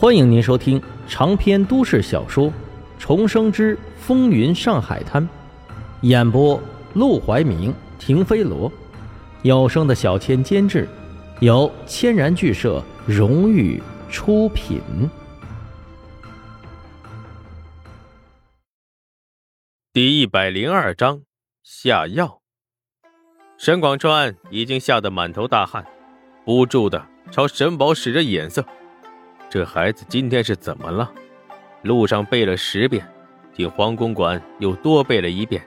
欢迎您收听长篇都市小说《重生之风云上海滩》，演播：陆怀明、停飞罗，有声的小千监制，由千然剧社荣誉出品。第一百零二章下药。沈广川已经吓得满头大汗，不住的朝沈宝使着眼色。这孩子今天是怎么了？路上背了十遍，进黄公馆又多背了一遍。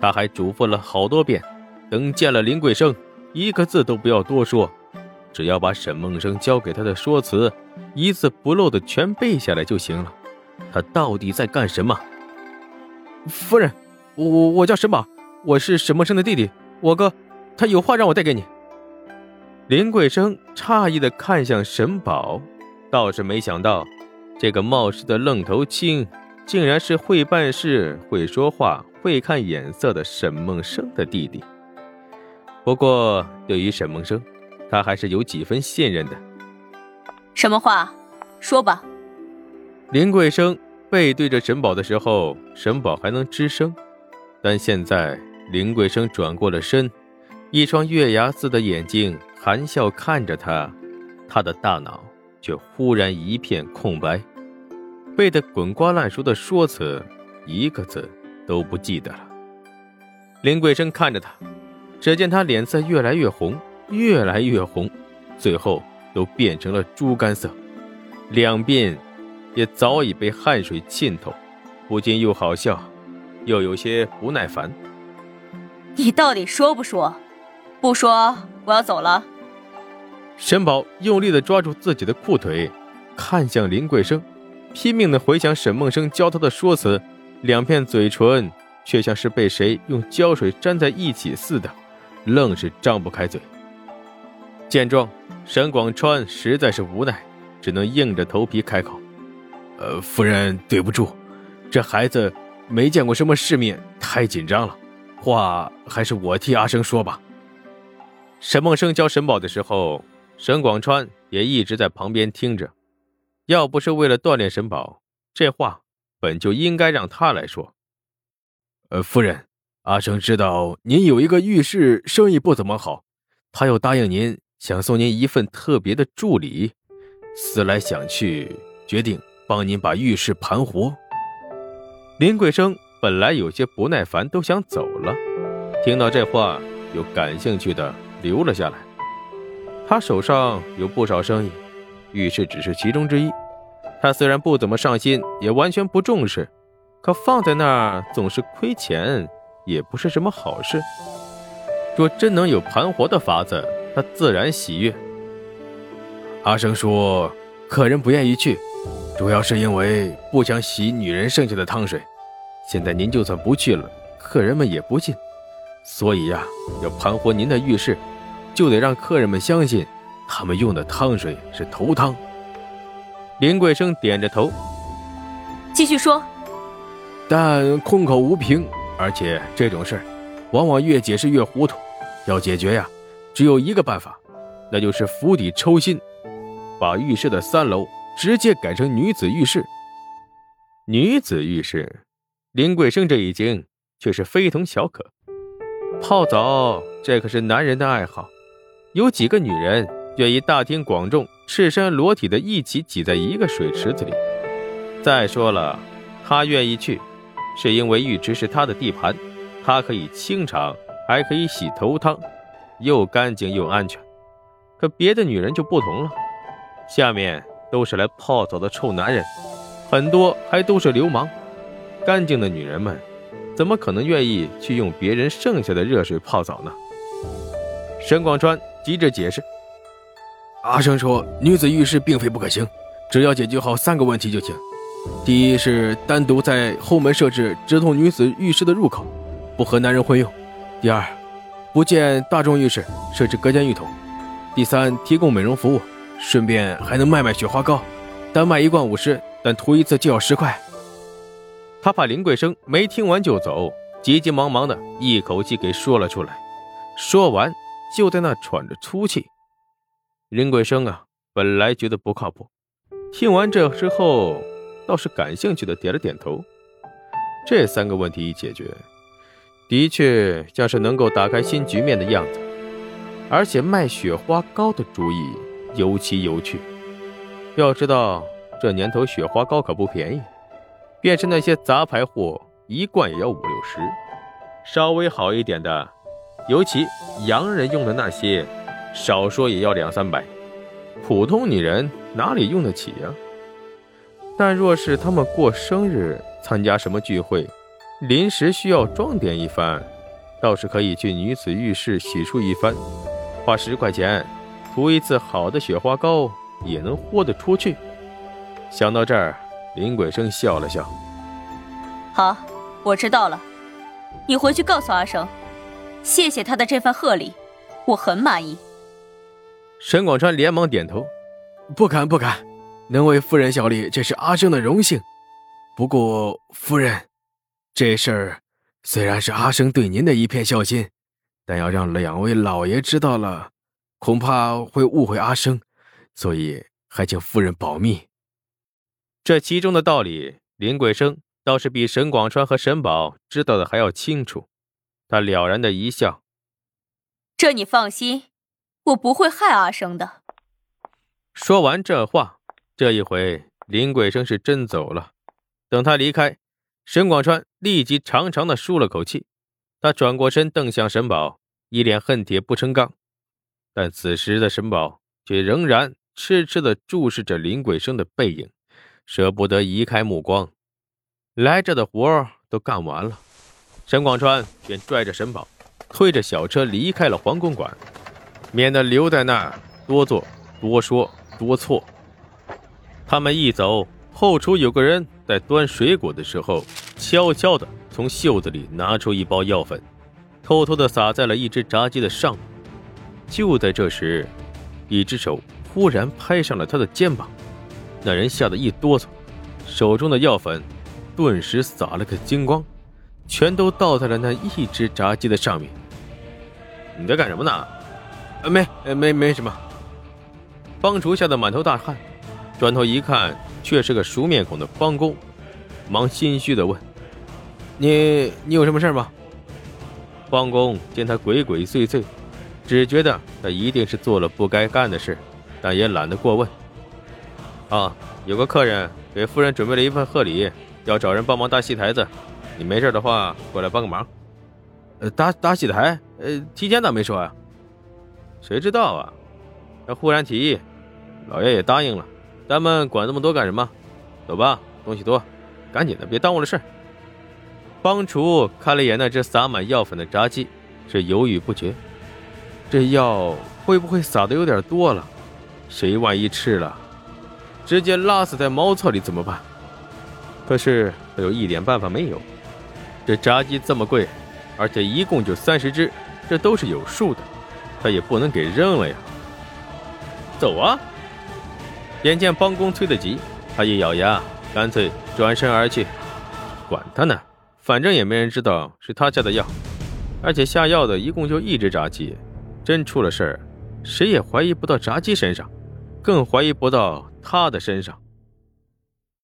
他还嘱咐了好多遍，等见了林桂生，一个字都不要多说，只要把沈梦生教给他的说辞一字不漏的全背下来就行了。他到底在干什么？夫人，我我叫沈宝，我是沈梦生的弟弟。我哥，他有话让我带给你。林桂生诧异的看向沈宝。倒是没想到，这个冒失的愣头青，竟然是会办事、会说话、会看眼色的沈梦生的弟弟。不过，对于沈梦生，他还是有几分信任的。什么话？说吧。林桂生背对着沈宝的时候，沈宝还能吱声，但现在林桂生转过了身，一双月牙似的眼睛含笑看着他，他的大脑。却忽然一片空白，背得滚瓜烂熟的说辞，一个字都不记得了。林桂生看着他，只见他脸色越来越红，越来越红，最后都变成了猪肝色，两鬓也早已被汗水浸透，不禁又好笑，又有些不耐烦。你到底说不说？不说，我要走了。沈宝用力地抓住自己的裤腿，看向林桂生，拼命地回想沈梦生教他的说辞，两片嘴唇却像是被谁用胶水粘在一起似的，愣是张不开嘴。见状，沈广川实在是无奈，只能硬着头皮开口：“呃，夫人，对不住，这孩子没见过什么世面，太紧张了，话还是我替阿生说吧。”沈梦生教沈宝的时候。沈广川也一直在旁边听着，要不是为了锻炼沈宝，这话本就应该让他来说。呃，夫人，阿生知道您有一个浴室生意不怎么好，他又答应您，想送您一份特别的助理。思来想去，决定帮您把浴室盘活。林桂生本来有些不耐烦，都想走了，听到这话，又感兴趣的留了下来。他手上有不少生意，浴室只是其中之一。他虽然不怎么上心，也完全不重视，可放在那儿总是亏钱，也不是什么好事。若真能有盘活的法子，他自然喜悦。阿生说，客人不愿意去，主要是因为不想洗女人剩下的汤水。现在您就算不去了，客人们也不信，所以呀，要盘活您的浴室。就得让客人们相信，他们用的汤水是头汤。林桂生点着头，继续说。但空口无凭，而且这种事儿，往往越解释越糊涂。要解决呀，只有一个办法，那就是釜底抽薪，把浴室的三楼直接改成女子浴室。女子浴室，林桂生这一惊却是非同小可。泡澡，这可是男人的爱好。有几个女人愿意大庭广众、赤身裸体的一起挤在一个水池子里？再说了，他愿意去，是因为浴池是他的地盘，他可以清场，还可以洗头汤，又干净又安全。可别的女人就不同了，下面都是来泡澡的臭男人，很多还都是流氓。干净的女人们，怎么可能愿意去用别人剩下的热水泡澡呢？沈广川。急着解释，阿生说：“女子浴室并非不可行，只要解决好三个问题就行。第一是单独在后门设置直通女子浴室的入口，不和男人混用；第二，不建大众浴室，设置隔间浴桶；第三，提供美容服务，顺便还能卖卖雪花膏，单卖一罐五十，但涂一次就要十块。”他怕林桂生没听完就走，急急忙忙的一口气给说了出来。说完。就在那喘着粗气，林桂生啊，本来觉得不靠谱，听完这之后，倒是感兴趣的点了点头。这三个问题一解决，的确像是能够打开新局面的样子。而且卖雪花膏的主意尤其有趣。要知道，这年头雪花膏可不便宜，便是那些杂牌货，一罐也要五六十。稍微好一点的，尤其洋人用的那些，少说也要两三百。普通女人哪里用得起呀？但若是他们过生日、参加什么聚会，临时需要装点一番，倒是可以去女子浴室洗漱一番，花十块钱涂一次好的雪花膏，也能豁得出去。想到这儿，林鬼生笑了笑：“好，我知道了。”你回去告诉阿生，谢谢他的这份贺礼，我很满意。沈广川连忙点头：“不敢不敢，能为夫人效力，这是阿生的荣幸。不过夫人，这事儿虽然是阿生对您的一片孝心，但要让两位老爷知道了，恐怕会误会阿生，所以还请夫人保密。这其中的道理，林桂生。”倒是比沈广川和沈宝知道的还要清楚，他了然的一笑：“这你放心，我不会害阿生的。”说完这话，这一回林桂生是真走了。等他离开，沈广川立即长长的舒了口气，他转过身瞪向沈宝，一脸恨铁不成钢。但此时的沈宝却仍然痴痴的注视着林桂生的背影，舍不得移开目光。来这的活儿都干完了，沈广川便拽着沈宝，推着小车离开了皇宫馆，免得留在那儿多做多说多错。他们一走，后厨有个人在端水果的时候，悄悄地从袖子里拿出一包药粉，偷偷地撒在了一只炸鸡的上面。就在这时，一只手忽然拍上了他的肩膀，那人吓得一哆嗦，手中的药粉。顿时撒了个精光，全都倒在了那一只炸鸡的上面。你在干什么呢？没，没，没什么。帮厨吓得满头大汗，转头一看，却是个熟面孔的帮工，忙心虚的问：“你，你有什么事吗？”帮工见他鬼鬼祟祟，只觉得他一定是做了不该干的事，但也懒得过问。啊，有个客人给夫人准备了一份贺礼。要找人帮忙搭戏台子，你没事的话过来帮个忙。呃，搭搭戏台，呃，提前咋没说呀？谁知道啊？他忽然提议，老爷也答应了。咱们管那么多干什么？走吧，东西多，赶紧的，别耽误了事。帮厨看了一眼那只撒满药粉的炸鸡，是犹豫不决。这药会不会撒的有点多了？谁万一吃了，直接拉死在茅厕里怎么办？可是他有一点办法没有，这炸鸡这么贵，而且一共就三十只，这都是有数的，他也不能给扔了呀。走啊！眼见帮工催得急，他一咬牙，干脆转身而去。管他呢，反正也没人知道是他下的药，而且下药的一共就一只炸鸡，真出了事儿，谁也怀疑不到炸鸡身上，更怀疑不到他的身上。